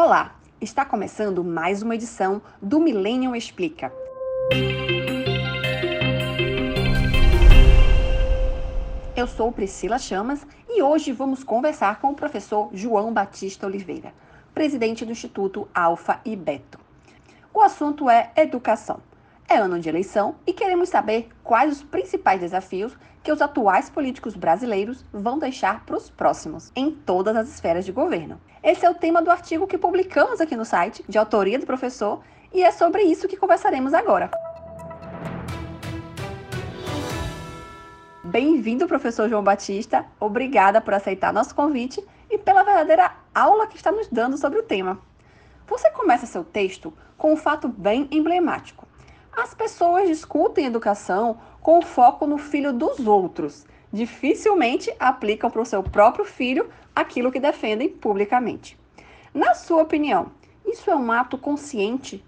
Olá, está começando mais uma edição do Millennium Explica. Eu sou Priscila Chamas e hoje vamos conversar com o professor João Batista Oliveira, presidente do Instituto Alfa e Beto. O assunto é educação. É ano de eleição e queremos saber quais os principais desafios que os atuais políticos brasileiros vão deixar para os próximos, em todas as esferas de governo. Esse é o tema do artigo que publicamos aqui no site, de autoria do professor, e é sobre isso que conversaremos agora. Bem-vindo, professor João Batista. Obrigada por aceitar nosso convite e pela verdadeira aula que está nos dando sobre o tema. Você começa seu texto com um fato bem emblemático. As pessoas discutem educação com foco no filho dos outros. Dificilmente aplicam para o seu próprio filho aquilo que defendem publicamente. Na sua opinião, isso é um ato consciente?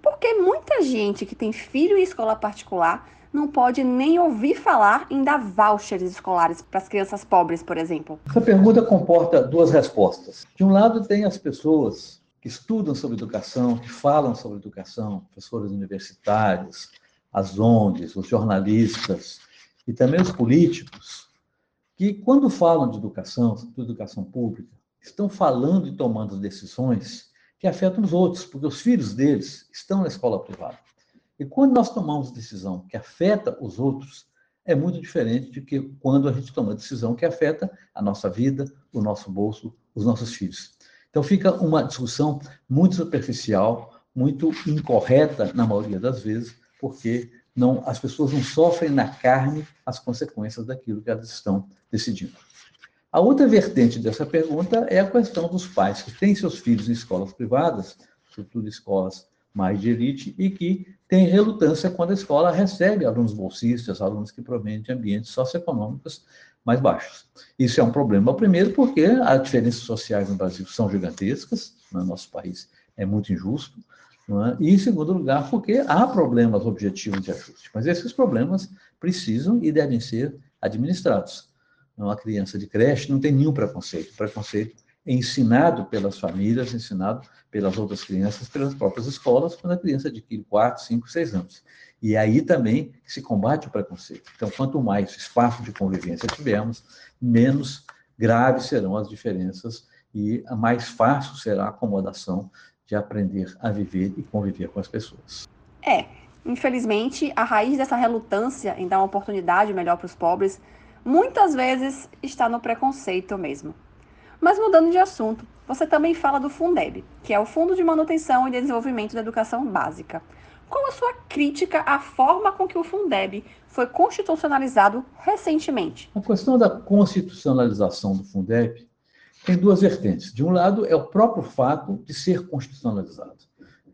Porque muita gente que tem filho em escola particular não pode nem ouvir falar em dar vouchers escolares para as crianças pobres, por exemplo. Essa pergunta comporta duas respostas. De um lado, tem as pessoas que estudam sobre educação, que falam sobre educação, professores universitários, as ONGs, os jornalistas e também os políticos, que quando falam de educação, de educação pública, estão falando e tomando decisões que afetam os outros, porque os filhos deles estão na escola privada. E quando nós tomamos decisão que afeta os outros, é muito diferente de que quando a gente toma decisão que afeta a nossa vida, o nosso bolso, os nossos filhos. Então fica uma discussão muito superficial, muito incorreta na maioria das vezes, porque não, as pessoas não sofrem na carne as consequências daquilo que elas estão decidindo. A outra vertente dessa pergunta é a questão dos pais que têm seus filhos em escolas privadas, sobretudo escolas mais de elite, e que têm relutância quando a escola recebe alunos bolsistas, alunos que provêm de ambientes socioeconômicos mais baixos. Isso é um problema, primeiro, porque as diferenças sociais no Brasil são gigantescas, no né? nosso país é muito injusto, é? e, em segundo lugar, porque há problemas objetivos de ajuste. Mas esses problemas precisam e devem ser administrados. Uma criança de creche não tem nenhum preconceito. Preconceito ensinado pelas famílias, ensinado pelas outras crianças, pelas próprias escolas, quando a criança adquire 4, 5, 6 anos. E aí também se combate o preconceito. Então, quanto mais espaço de convivência tivermos, menos graves serão as diferenças e mais fácil será a acomodação de aprender a viver e conviver com as pessoas. É, infelizmente, a raiz dessa relutância em dar uma oportunidade melhor para os pobres muitas vezes está no preconceito mesmo. Mas mudando de assunto, você também fala do Fundeb, que é o Fundo de Manutenção e Desenvolvimento da Educação Básica. Qual a sua crítica à forma com que o Fundeb foi constitucionalizado recentemente? A questão da constitucionalização do Fundeb tem duas vertentes. De um lado, é o próprio fato de ser constitucionalizado.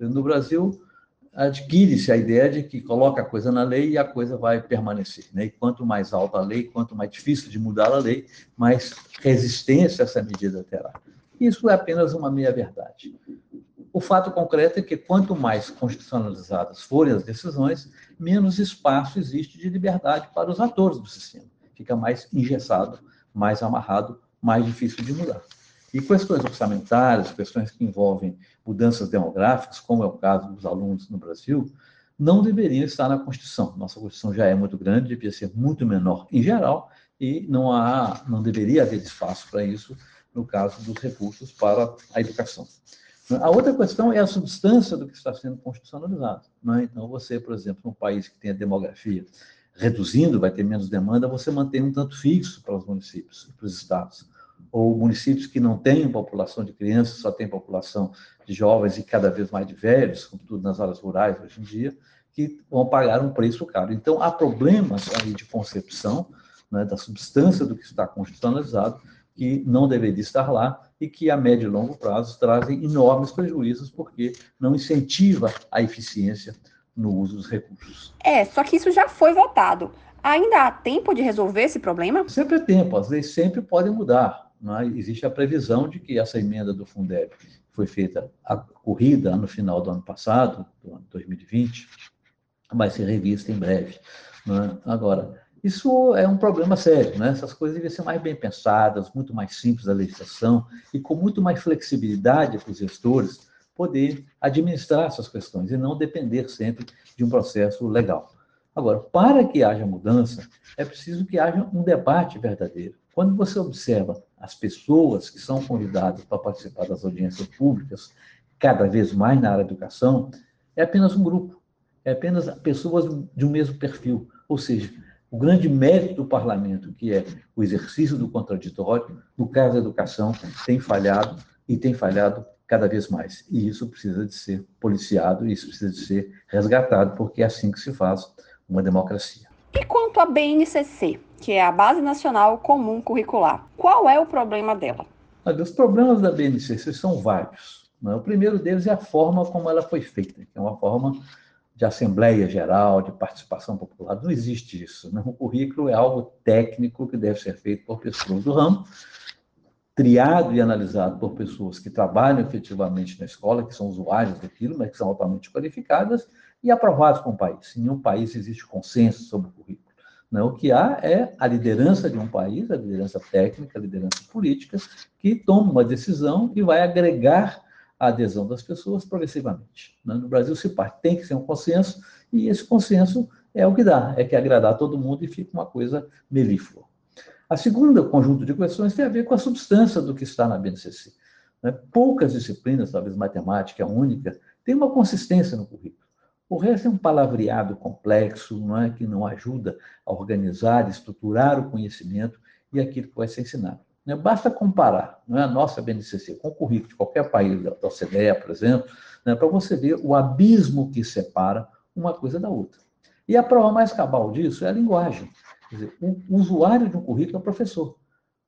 No Brasil, adquire-se a ideia de que coloca a coisa na lei e a coisa vai permanecer. Né? E quanto mais alta a lei, quanto mais difícil de mudar a lei, mais resistência essa medida terá. Isso é apenas uma meia-verdade. O fato concreto é que quanto mais constitucionalizadas forem as decisões, menos espaço existe de liberdade para os atores do sistema. Fica mais engessado, mais amarrado, mais difícil de mudar. E questões orçamentárias, questões que envolvem mudanças demográficas, como é o caso dos alunos no Brasil, não deveriam estar na Constituição. Nossa Constituição já é muito grande, devia ser muito menor em geral, e não há, não deveria haver espaço para isso no caso dos recursos para a educação. A outra questão é a substância do que está sendo constitucionalizado. Né? Então, você, por exemplo, num país que tem a demografia reduzindo, vai ter menos demanda, você mantém um tanto fixo para os municípios para os estados. Ou municípios que não têm população de crianças, só têm população de jovens e cada vez mais de velhos, sobretudo nas áreas rurais hoje em dia, que vão pagar um preço caro. Então, há problemas aí de concepção né, da substância do que está constitucionalizado que não deveria estar lá e que a médio e longo prazo trazem enormes prejuízos porque não incentiva a eficiência no uso dos recursos. É, só que isso já foi votado. Ainda há tempo de resolver esse problema? Sempre é tempo, as leis sempre podem mudar. É? Existe a previsão de que essa emenda do Fundeb foi feita a corrida no final do ano passado, do ano 2020, vai ser revista em breve. É? Agora, Isso é um problema sério, né? Essas coisas devem ser mais bem pensadas, muito mais simples a legislação e com muito mais flexibilidade para os gestores poder administrar essas questões e não depender sempre de um processo legal. Agora, para que haja mudança, é preciso que haja um debate verdadeiro. Quando você observa as pessoas que são convidadas para participar das audiências públicas, cada vez mais na área da educação, é apenas um grupo, é apenas pessoas de um mesmo perfil. Ou seja, o grande mérito do parlamento, que é o exercício do contraditório, no caso da educação, tem falhado e tem falhado cada vez mais. E isso precisa de ser policiado, isso precisa de ser resgatado, porque é assim que se faz uma democracia. E quanto à BNCC, que é a Base Nacional Comum Curricular, qual é o problema dela? Os problemas da BNCC são vários. Né? O primeiro deles é a forma como ela foi feita, que é uma forma de assembleia geral, de participação popular. Não existe isso. Né? O currículo é algo técnico que deve ser feito por pessoas do ramo, triado e analisado por pessoas que trabalham efetivamente na escola, que são usuários daquilo, mas que são altamente qualificadas, e aprovados com o país. Em nenhum país existe consenso sobre o currículo. Né? o que há é a liderança de um país, a liderança técnica, a liderança política, que toma uma decisão e vai agregar a adesão das pessoas progressivamente. Né? No Brasil se parte, tem que ser um consenso, e esse consenso é o que dá, é que agradar todo mundo e fica uma coisa melíflua. A segunda conjunto de questões tem a ver com a substância do que está na BNCC. Né? Poucas disciplinas, talvez matemática única, tem uma consistência no currículo. O resto é um palavreado complexo, não é, que não ajuda a organizar, estruturar o conhecimento e aquilo que vai ser ensinado. Né? Basta comparar é, a nossa BNCC com o currículo de qualquer país da OCDE, por exemplo, né, para você ver o abismo que separa uma coisa da outra. E a prova mais cabal disso é a linguagem. Quer dizer, o usuário de um currículo é o professor.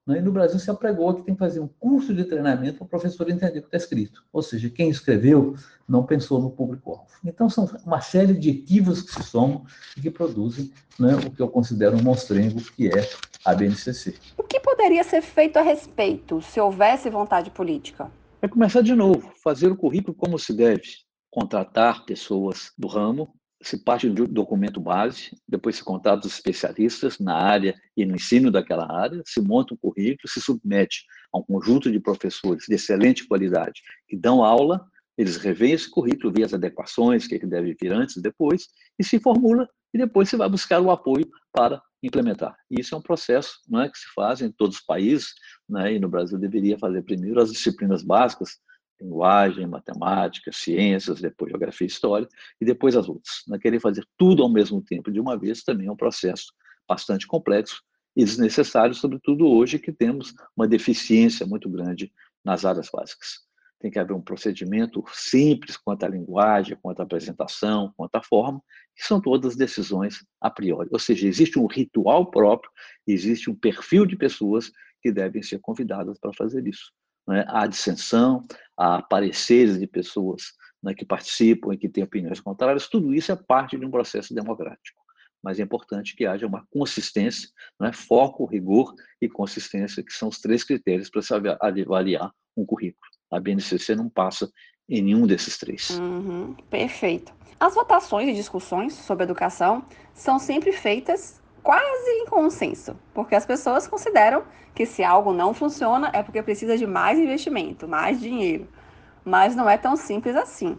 Né? E no Brasil se apregou que tem que fazer um curso de treinamento para o professor entender o que está escrito. Ou seja, quem escreveu não pensou no público-alvo. Então, são uma série de equívocos que se somam e que produzem né, o que eu considero um monstrengo, que é a BNCC. O que poderia ser feito a respeito, se houvesse vontade política? É começar de novo, fazer o currículo como se deve, contratar pessoas do ramo, se parte do documento base, depois se contrata os especialistas na área e no ensino daquela área, se monta um currículo, se submete a um conjunto de professores de excelente qualidade que dão aula, eles revêem esse currículo, vê as adequações, o que, é que deve vir antes e depois, e se formula, e depois você vai buscar o apoio para implementar. E isso é um processo não é, que se faz em todos os países, né, e no Brasil deveria fazer primeiro as disciplinas básicas, linguagem, matemática, ciências, depois geografia e história, e depois as outras. Não é querer fazer tudo ao mesmo tempo de uma vez também é um processo bastante complexo e desnecessário, sobretudo hoje que temos uma deficiência muito grande nas áreas básicas tem que haver um procedimento simples quanto à linguagem, quanto à apresentação, quanto à forma, que são todas decisões a priori. Ou seja, existe um ritual próprio, existe um perfil de pessoas que devem ser convidadas para fazer isso. Né? Há dissensão, há pareceres de pessoas né, que participam e que têm opiniões contrárias, tudo isso é parte de um processo democrático. Mas é importante que haja uma consistência, né? foco, rigor e consistência, que são os três critérios para se avaliar um currículo. A BNCC não passa em nenhum desses três. Uhum, perfeito. As votações e discussões sobre educação são sempre feitas quase em consenso, porque as pessoas consideram que se algo não funciona é porque precisa de mais investimento, mais dinheiro. Mas não é tão simples assim.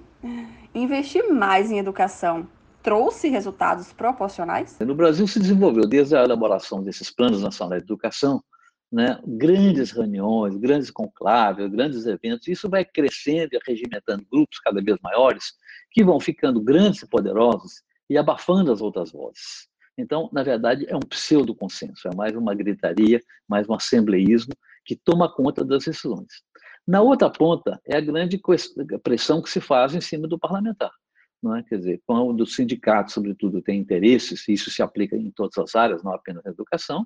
Investir mais em educação trouxe resultados proporcionais? No Brasil se desenvolveu, desde a elaboração desses planos nacionais de educação, né, grandes reuniões, grandes conclaves, grandes eventos, isso vai crescendo e arregimentando grupos cada vez maiores, que vão ficando grandes e poderosos e abafando as outras vozes. Então, na verdade, é um pseudo-consenso, é mais uma gritaria, mais um assembleísmo que toma conta das decisões. Na outra ponta, é a grande pressão que se faz em cima do parlamentar. Não é? Quer dizer, quando o sindicato, sobretudo, tem interesses, isso se aplica em todas as áreas, não apenas na educação,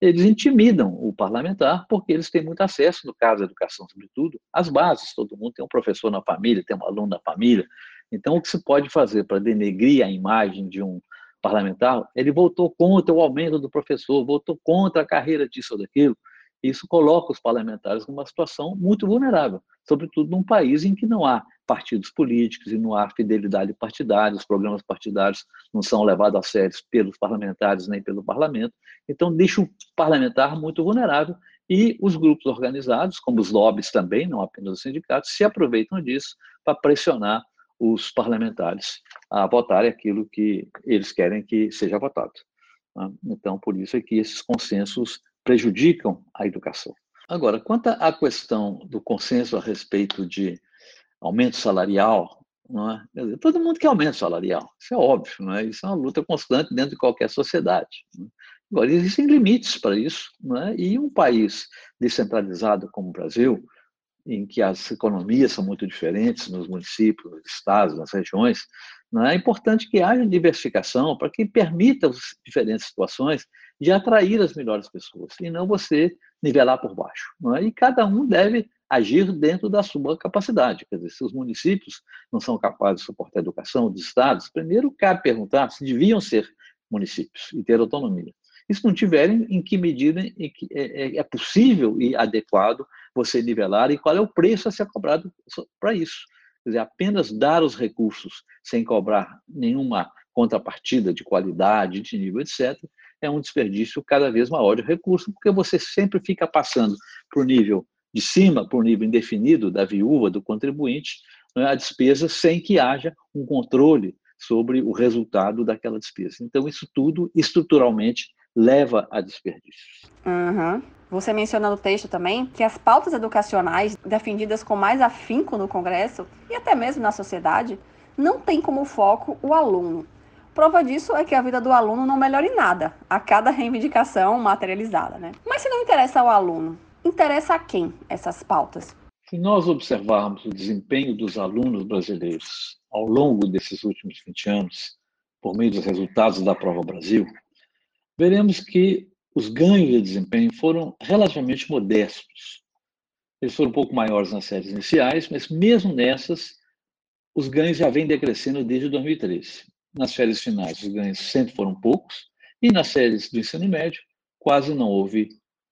eles intimidam o parlamentar porque eles têm muito acesso, no caso da educação, sobretudo, às bases. Todo mundo tem um professor na família, tem um aluno na família. Então, o que se pode fazer para denegrir a imagem de um parlamentar? Ele votou contra o aumento do professor, votou contra a carreira disso ou daquilo. Isso coloca os parlamentares numa situação muito vulnerável, sobretudo num país em que não há partidos políticos e não há fidelidade partidária, os programas partidários não são levados a sério pelos parlamentares nem pelo parlamento, então deixa o parlamentar muito vulnerável e os grupos organizados, como os lobbies também, não apenas os sindicatos, se aproveitam disso para pressionar os parlamentares a votarem aquilo que eles querem que seja votado. Né? Então, por isso é que esses consensos prejudicam a educação. Agora, quanto à questão do consenso a respeito de aumento salarial, é? dizer, todo mundo quer aumento salarial, isso é óbvio, é? isso é uma luta constante dentro de qualquer sociedade. É? Agora, existem limites para isso, é? e um país descentralizado como o Brasil, em que as economias são muito diferentes nos municípios, nos estados, nas regiões, é? é importante que haja diversificação para que permita as diferentes situações de atrair as melhores pessoas, e não você nivelar por baixo. É? E cada um deve agir dentro da sua capacidade. Quer dizer, se os municípios não são capazes de suportar a educação dos estados, primeiro cabe perguntar se deviam ser municípios e ter autonomia. E se não tiverem, em que medida é, é, é possível e adequado você nivelar e qual é o preço a ser cobrado para isso. Quer dizer, apenas dar os recursos sem cobrar nenhuma contrapartida de qualidade, de nível, etc., é um desperdício cada vez maior de recurso, porque você sempre fica passando para o nível de cima, para o nível indefinido da viúva, do contribuinte, né, a despesa sem que haja um controle sobre o resultado daquela despesa. Então, isso tudo, estruturalmente, leva a desperdícios. Uhum. Você menciona no texto também que as pautas educacionais defendidas com mais afinco no Congresso e até mesmo na sociedade não têm como foco o aluno. Prova disso é que a vida do aluno não melhora em nada a cada reivindicação materializada, né? Mas se não interessa ao aluno, interessa a quem essas pautas? Se nós observarmos o desempenho dos alunos brasileiros ao longo desses últimos 20 anos, por meio dos resultados da Prova Brasil, veremos que os ganhos de desempenho foram relativamente modestos. Eles foram um pouco maiores nas séries iniciais, mas mesmo nessas, os ganhos já vêm decrescendo desde 2013. Nas séries finais, os ganhos sempre foram poucos, e nas séries do ensino médio, quase não houve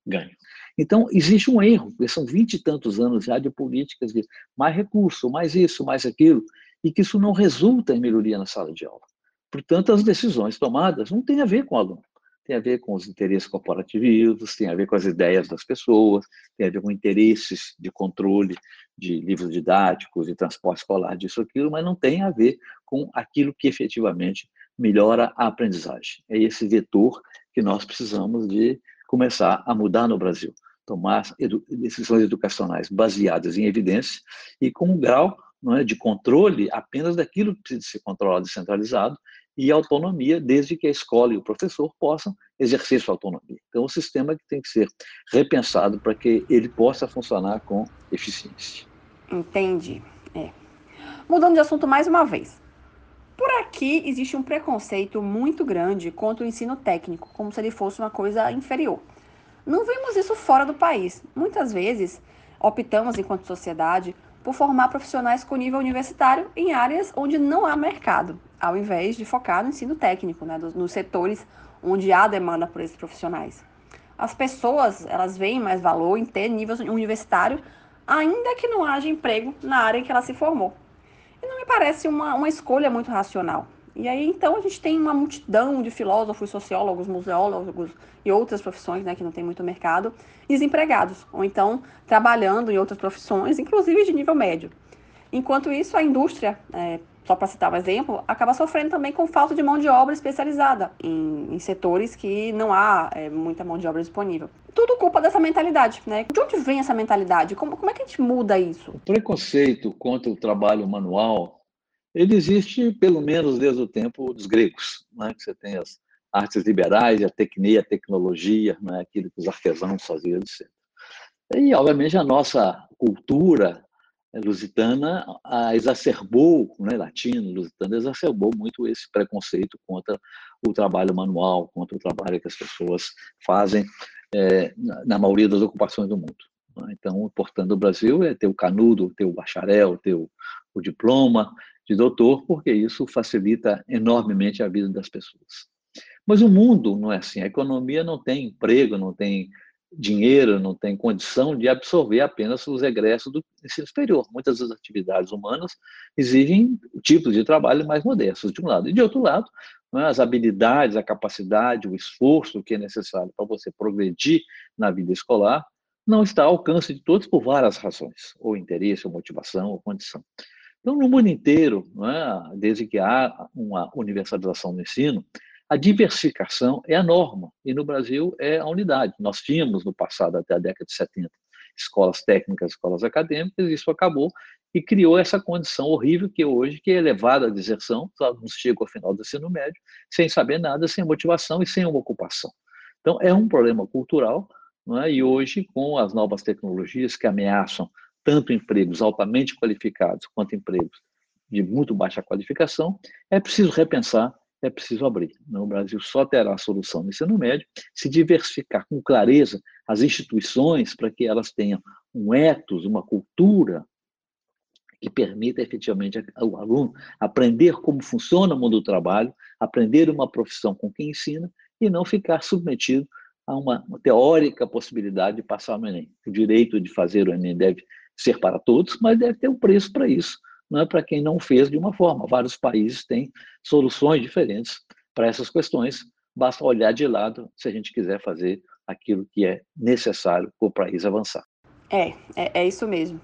ganho. Então, existe um erro, porque são vinte e tantos anos já de políticas de mais recurso, mais isso, mais aquilo, e que isso não resulta em melhoria na sala de aula. Portanto, as decisões tomadas não têm a ver com o aluno tem a ver com os interesses corporativos, tem a ver com as ideias das pessoas, tem a ver com interesses de controle de livros didáticos, de transporte escolar, disso, aquilo, mas não tem a ver com aquilo que efetivamente melhora a aprendizagem. É esse vetor que nós precisamos de começar a mudar no Brasil. Tomar edu decisões educacionais baseadas em evidência e com um grau não é, de controle apenas daquilo que precisa ser controlado e centralizado e autonomia, desde que a escola e o professor possam exercer sua autonomia. Então, o sistema que tem que ser repensado para que ele possa funcionar com eficiência. Entendi. É. Mudando de assunto mais uma vez. Por aqui existe um preconceito muito grande contra o ensino técnico, como se ele fosse uma coisa inferior. Não vemos isso fora do país. Muitas vezes optamos, enquanto sociedade, por formar profissionais com nível universitário em áreas onde não há mercado, ao invés de focar no ensino técnico, né, nos setores onde há demanda por esses profissionais. As pessoas, elas veem mais valor em ter nível universitário, ainda que não haja emprego na área em que ela se formou. E não me parece uma, uma escolha muito racional. E aí, então, a gente tem uma multidão de filósofos, sociólogos, museólogos e outras profissões, né, que não tem muito mercado, desempregados, ou então trabalhando em outras profissões, inclusive de nível médio. Enquanto isso, a indústria, é, só para citar um exemplo, acaba sofrendo também com falta de mão de obra especializada em, em setores que não há é, muita mão de obra disponível. Tudo culpa dessa mentalidade, né? De onde vem essa mentalidade? Como, como é que a gente muda isso? O preconceito contra o trabalho manual ele existe pelo menos desde o tempo dos gregos, né? que você tem as artes liberais, a tecnia, a tecnologia, né? aquilo que os artesãos faziam, etc. E, obviamente, a nossa cultura lusitana exacerbou, né, latino, lusitana, exacerbou muito esse preconceito contra o trabalho manual, contra o trabalho que as pessoas fazem é, na, maioria das ocupações do mundo. Né? Então, o importante do Brasil é ter o canudo, ter o bacharel, ter o, o diploma, de doutor, porque isso facilita enormemente a vida das pessoas. Mas o mundo não é assim. A economia não tem emprego, não tem dinheiro, não tem condição de absorver apenas os egressos do ensino superior. Muitas das atividades humanas exigem tipos de trabalho mais modestos, de um lado. E de outro lado, né, as habilidades, a capacidade, o esforço que é necessário para você progredir na vida escolar não está ao alcance de todos por várias razões, ou interesse, ou motivação, ou condição. Então, no mundo inteiro, é, desde que há uma universalização do ensino, a diversificação é a norma, e no Brasil é a unidade. Nós tínhamos no passado, até a década de 70, escolas técnicas, escolas acadêmicas, e isso acabou e criou essa condição horrível que hoje que é elevada a deserção, os alunos chegam ao final do ensino médio sem saber nada, sem motivação e sem uma ocupação. Então, é um problema cultural, é? e hoje, com as novas tecnologias que ameaçam tanto empregos altamente qualificados quanto empregos de muito baixa qualificação, é preciso repensar, é preciso abrir. O Brasil só terá solução no ensino médio se diversificar com clareza as instituições para que elas tenham um ethos, uma cultura que permita efetivamente ao aluno aprender como funciona o mundo do trabalho, aprender uma profissão com quem ensina e não ficar submetido a uma, teórica possibilidade de passar no Enem. O direito de fazer o Enem deve ser para todos, mas deve ter um preço para isso, não é para quem não fez de uma forma. Vários países têm soluções diferentes para essas questões, basta olhar de lado se a gente quiser fazer aquilo que é necessário para o país avançar. É, é, é isso mesmo.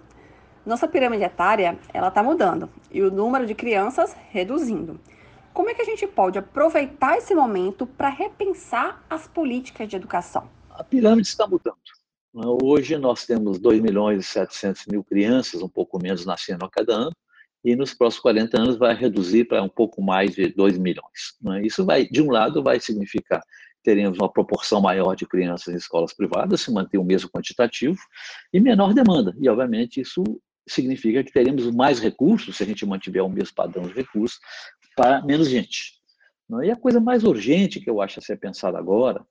Nossa pirâmide etária, ela está mudando e o número de crianças reduzindo. Como é que a gente pode aproveitar esse momento para repensar as políticas de educação? A pirâmide está mudando. Né? Hoje nós temos 2 milhões e 700 mil crianças, um pouco menos nascendo a cada ano, e nos próximos 40 anos vai reduzir para um pouco mais de 2 milhões. Né? Isso vai, de um lado, vai significar teremos uma proporção maior de crianças em escolas privadas, se manter o mesmo quantitativo, e menor demanda. E, obviamente, isso significa que teremos mais recursos, se a gente mantiver o mesmo padrão de recursos, para menos gente. E a coisa mais urgente que eu acho a ser pensada agora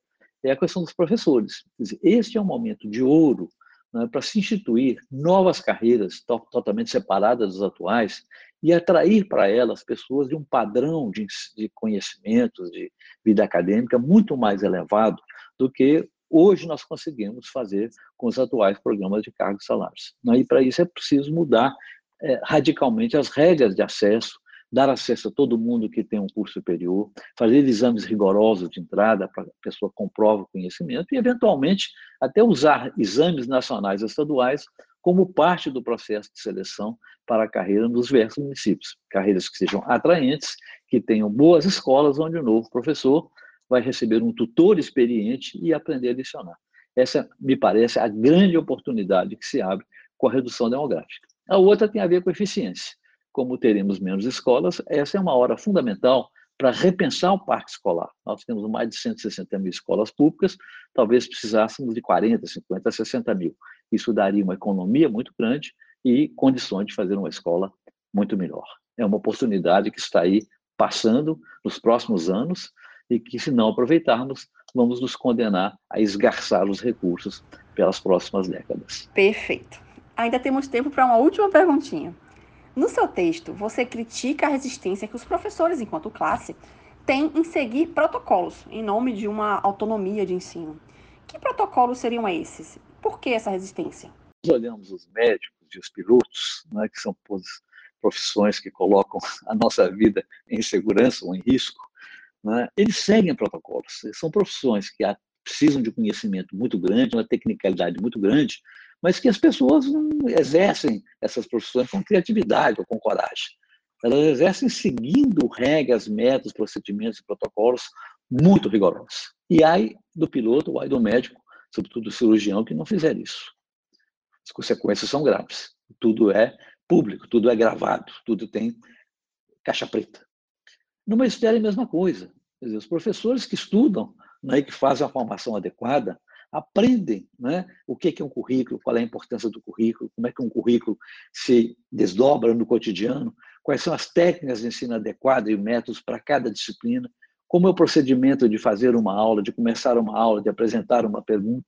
é a questão dos professores. este é um momento de ouro né, para se instituir novas carreiras to totalmente separadas das atuais e atrair para elas pessoas de um padrão de, de conhecimentos, de vida acadêmica muito mais elevado do que hoje nós conseguimos fazer com os atuais programas de cargos e salários. Né? E para isso é preciso mudar é, radicalmente as regras de acesso dar acesso a todo mundo que tem um curso superior, fazer exames rigorosos de entrada para a pessoa comprove o conhecimento e, eventualmente, até usar exames nacionais e estaduais como parte do processo de seleção para a carreira nos diversos municípios. Carreiras que sejam atraentes, que tenham boas escolas onde o novo professor vai receber um tutor experiente e aprender a licionar. Essa, me parece, a grande oportunidade que se abre com a redução demográfica. A outra tem a ver com eficiência como teremos menos escolas, essa é uma hora fundamental para repensar o parque escolar. Nós temos mais de 160 mil escolas públicas, talvez precisássemos de 40, 50, 60 mil. Isso daria uma economia muito grande e condições de fazer uma escola muito melhor. É uma oportunidade que está aí passando nos próximos anos e que, se não aproveitarmos, vamos nos condenar a esgarçar os recursos pelas próximas décadas. Perfeito. Ainda temos tempo para uma última perguntinha. No seu texto, você critica a resistência que os professores, enquanto classe, têm em seguir protocolos em nome de uma autonomia de ensino. Que protocolos seriam esses? Por que essa resistência? Nós olhamos os médicos e os pilotos, né, que são profissões que colocam a nossa vida em segurança ou em risco, né, eles seguem protocolos. São profissões que precisam de conhecimento muito grande, uma tecnicalidade muito grande, mas que as pessoas não exercem essas profissões com criatividade ou com coragem. Elas exercem seguindo regras, métodos, procedimentos e protocolos muito rigorosos. E aí do piloto, ou aí do médico, sobretudo do cirurgião, que não fizer isso. As consequências são graves. Tudo é público, tudo é gravado, tudo tem caixa preta. No magistério é a mesma coisa. Dizer, os professores que estudam né, que fazem a formação adequada aprendem né, o que é um currículo, qual é a importância do currículo, como é que um currículo se desdobra no cotidiano, quais são as técnicas de ensino adequadas e métodos para cada disciplina, como é o procedimento de fazer uma aula, de começar uma aula, de apresentar uma pergunta.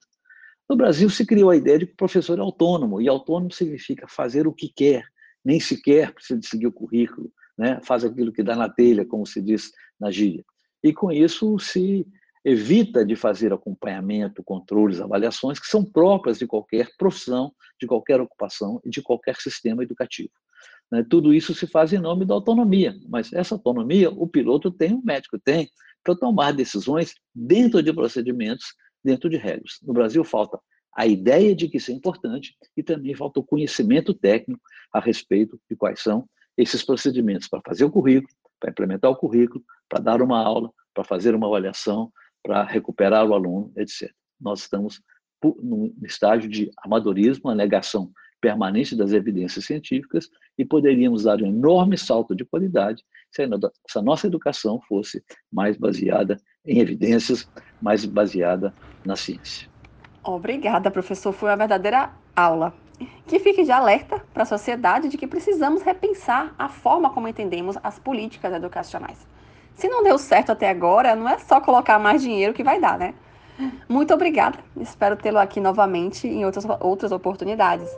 No Brasil se criou a ideia de que o professor é autônomo, e autônomo significa fazer o que quer, nem sequer precisa de seguir o currículo, né? faz aquilo que dá na telha, como se diz na gíria. E com isso se evita de fazer acompanhamento, controles, avaliações que são próprias de qualquer profissão, de qualquer ocupação e de qualquer sistema educativo. Né? Tudo isso se faz em nome da autonomia, mas essa autonomia o piloto tem, o médico tem, para tomar decisões dentro de procedimentos, dentro de regras. No Brasil falta a ideia de que isso é importante e também falta o conhecimento técnico a respeito de quais são esses procedimentos para fazer o currículo, para implementar o currículo, para dar uma aula, para fazer uma avaliação, para recuperar o aluno, etc. Nós estamos no estágio de amadorismo, a negação permanente das evidências científicas e poderíamos dar um enorme salto de qualidade se a nossa educação fosse mais baseada em evidências, mais baseada na ciência. Obrigada, professor. Foi uma verdadeira aula. Que fique de alerta para a sociedade de que precisamos repensar a forma como entendemos as políticas educacionais. Se não deu certo até agora, não é só colocar mais dinheiro que vai dar, né? Muito obrigada. Espero tê-lo aqui novamente em outras, outras oportunidades.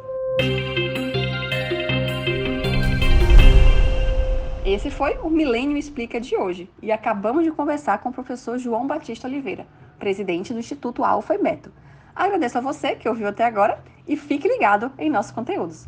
Esse foi o Milênio Explica de hoje e acabamos de conversar com o professor João Batista Oliveira, presidente do Instituto Alfa e Beto. Agradeço a você que ouviu até agora e fique ligado em nossos conteúdos.